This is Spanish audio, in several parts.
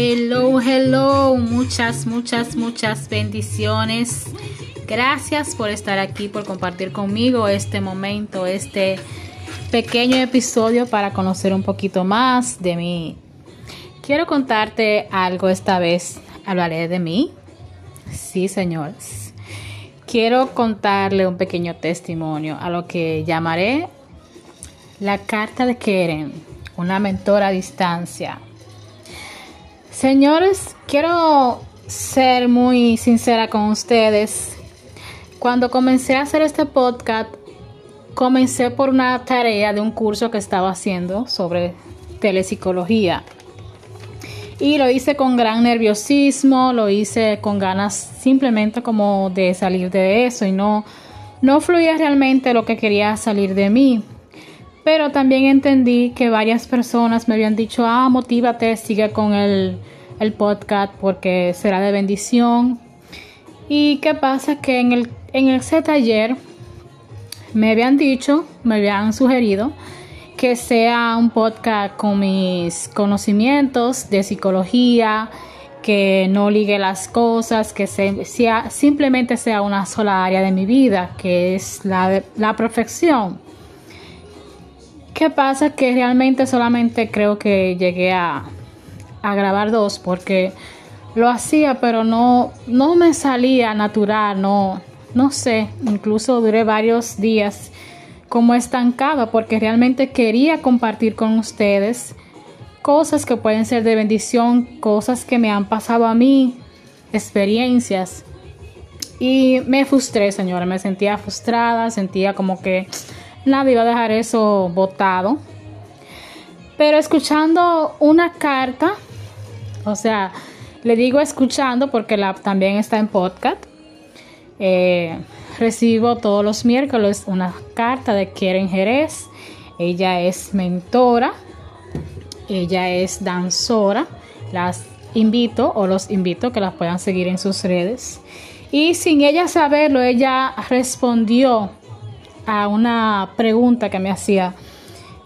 Hello, hello, muchas, muchas, muchas bendiciones. Gracias por estar aquí, por compartir conmigo este momento, este pequeño episodio para conocer un poquito más de mí. Quiero contarte algo esta vez. Hablaré de mí. Sí, señores. Quiero contarle un pequeño testimonio a lo que llamaré la carta de Keren, una mentora a distancia Señores, quiero ser muy sincera con ustedes. Cuando comencé a hacer este podcast, comencé por una tarea de un curso que estaba haciendo sobre telepsicología. Y lo hice con gran nerviosismo, lo hice con ganas simplemente como de salir de eso y no, no fluía realmente lo que quería salir de mí. Pero también entendí que varias personas me habían dicho, ah, motívate, sigue con el, el podcast porque será de bendición. Y qué pasa que en el, en ese taller me habían dicho, me habían sugerido que sea un podcast con mis conocimientos de psicología, que no ligue las cosas, que sea, simplemente sea una sola área de mi vida, que es la, la perfección. ¿Qué pasa? Que realmente solamente creo que llegué a, grabar dos porque lo hacía, pero no, no me salía natural, no, no sé, incluso duré varios días como estancado porque realmente quería compartir con ustedes cosas que pueden ser de bendición, cosas que me han pasado a mí, experiencias. Y me frustré, señora, me sentía frustrada, sentía como que nadie iba a dejar eso botado. Pero escuchando una carta, o sea, le digo escuchando porque la, también está en podcast. Eh, recibo todos los miércoles una carta de Keren Jerez. Ella es mentora, ella es danzora. Las invito o los invito que las puedan seguir en sus redes. Y sin ella saberlo, ella respondió a una pregunta que me hacía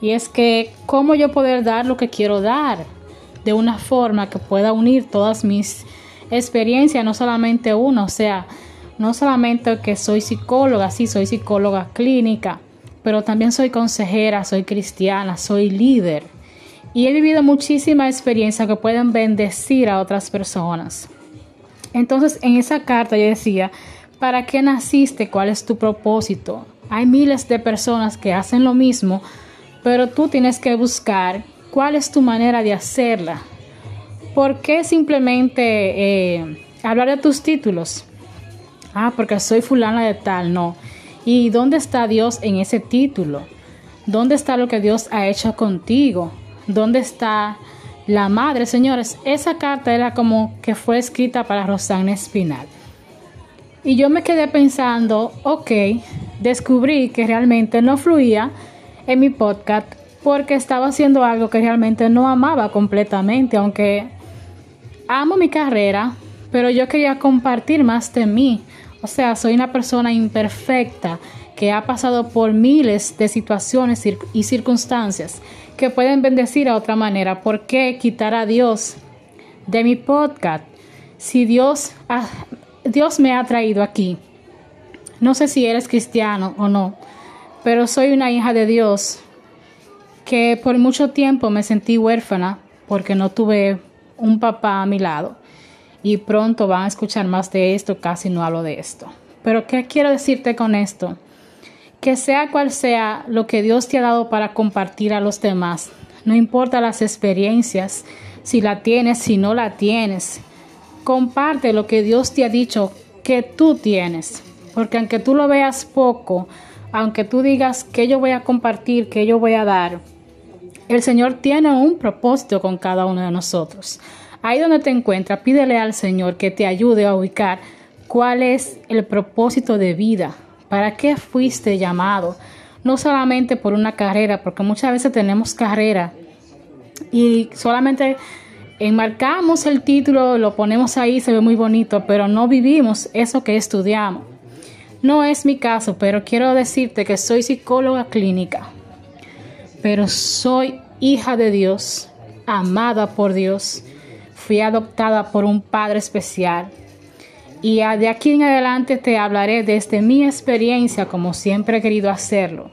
y es que cómo yo poder dar lo que quiero dar de una forma que pueda unir todas mis experiencias, no solamente uno, o sea, no solamente que soy psicóloga, sí, soy psicóloga clínica, pero también soy consejera, soy cristiana, soy líder. Y he vivido muchísima experiencia que pueden bendecir a otras personas. Entonces, en esa carta yo decía, ¿para qué naciste? ¿Cuál es tu propósito? Hay miles de personas que hacen lo mismo, pero tú tienes que buscar cuál es tu manera de hacerla. ¿Por qué simplemente eh, hablar de tus títulos? Ah, porque soy fulana de tal, no. ¿Y dónde está Dios en ese título? ¿Dónde está lo que Dios ha hecho contigo? ¿Dónde está la madre? Señores, esa carta era como que fue escrita para Rosana Espinal. Y yo me quedé pensando, ok, descubrí que realmente no fluía en mi podcast porque estaba haciendo algo que realmente no amaba completamente, aunque amo mi carrera, pero yo quería compartir más de mí. O sea, soy una persona imperfecta que ha pasado por miles de situaciones y circunstancias que pueden bendecir a otra manera. ¿Por qué quitar a Dios de mi podcast? Si Dios, Dios me ha traído aquí. No sé si eres cristiano o no, pero soy una hija de Dios que por mucho tiempo me sentí huérfana porque no tuve un papá a mi lado. Y pronto van a escuchar más de esto, casi no hablo de esto. Pero ¿qué quiero decirte con esto? Que sea cual sea lo que Dios te ha dado para compartir a los demás, no importa las experiencias, si la tienes, si no la tienes, comparte lo que Dios te ha dicho que tú tienes. Porque aunque tú lo veas poco, aunque tú digas que yo voy a compartir, que yo voy a dar, el Señor tiene un propósito con cada uno de nosotros. Ahí donde te encuentras, pídele al Señor que te ayude a ubicar cuál es el propósito de vida, para qué fuiste llamado, no solamente por una carrera, porque muchas veces tenemos carrera y solamente enmarcamos el título, lo ponemos ahí, se ve muy bonito, pero no vivimos eso que estudiamos. No es mi caso, pero quiero decirte que soy psicóloga clínica, pero soy hija de Dios, amada por Dios, fui adoptada por un padre especial. Y de aquí en adelante te hablaré desde mi experiencia como siempre he querido hacerlo,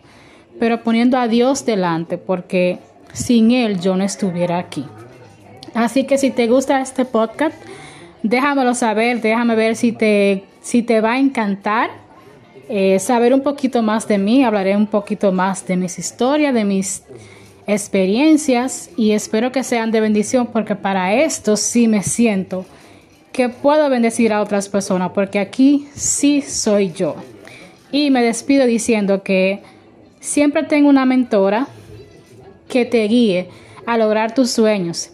pero poniendo a Dios delante porque sin Él yo no estuviera aquí. Así que si te gusta este podcast, déjamelo saber, déjame ver si te, si te va a encantar eh, saber un poquito más de mí, hablaré un poquito más de mis historias, de mis experiencias y espero que sean de bendición porque para esto sí me siento que puedo bendecir a otras personas porque aquí sí soy yo. Y me despido diciendo que siempre tengo una mentora que te guíe a lograr tus sueños.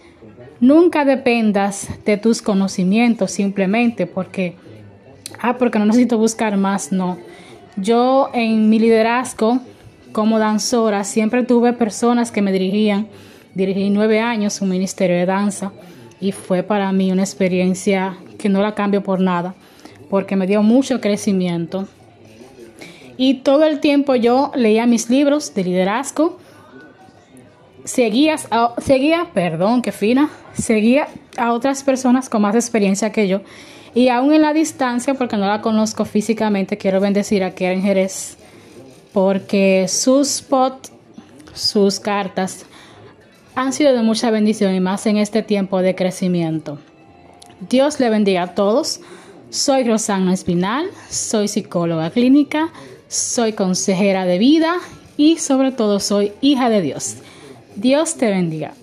Nunca dependas de tus conocimientos simplemente porque, ah, porque no necesito buscar más, no. Yo en mi liderazgo como danzora siempre tuve personas que me dirigían. Dirigí nueve años un ministerio de danza y fue para mí una experiencia que no la cambio por nada porque me dio mucho crecimiento. Y todo el tiempo yo leía mis libros de liderazgo, seguía, seguía, perdón, qué fina, seguía a otras personas con más experiencia que yo y aún en la distancia, porque no la conozco físicamente, quiero bendecir a Karen Jerez, porque sus spot, sus cartas, han sido de mucha bendición y más en este tiempo de crecimiento. Dios le bendiga a todos. Soy Rosana Espinal, soy psicóloga clínica, soy consejera de vida y sobre todo soy hija de Dios. Dios te bendiga.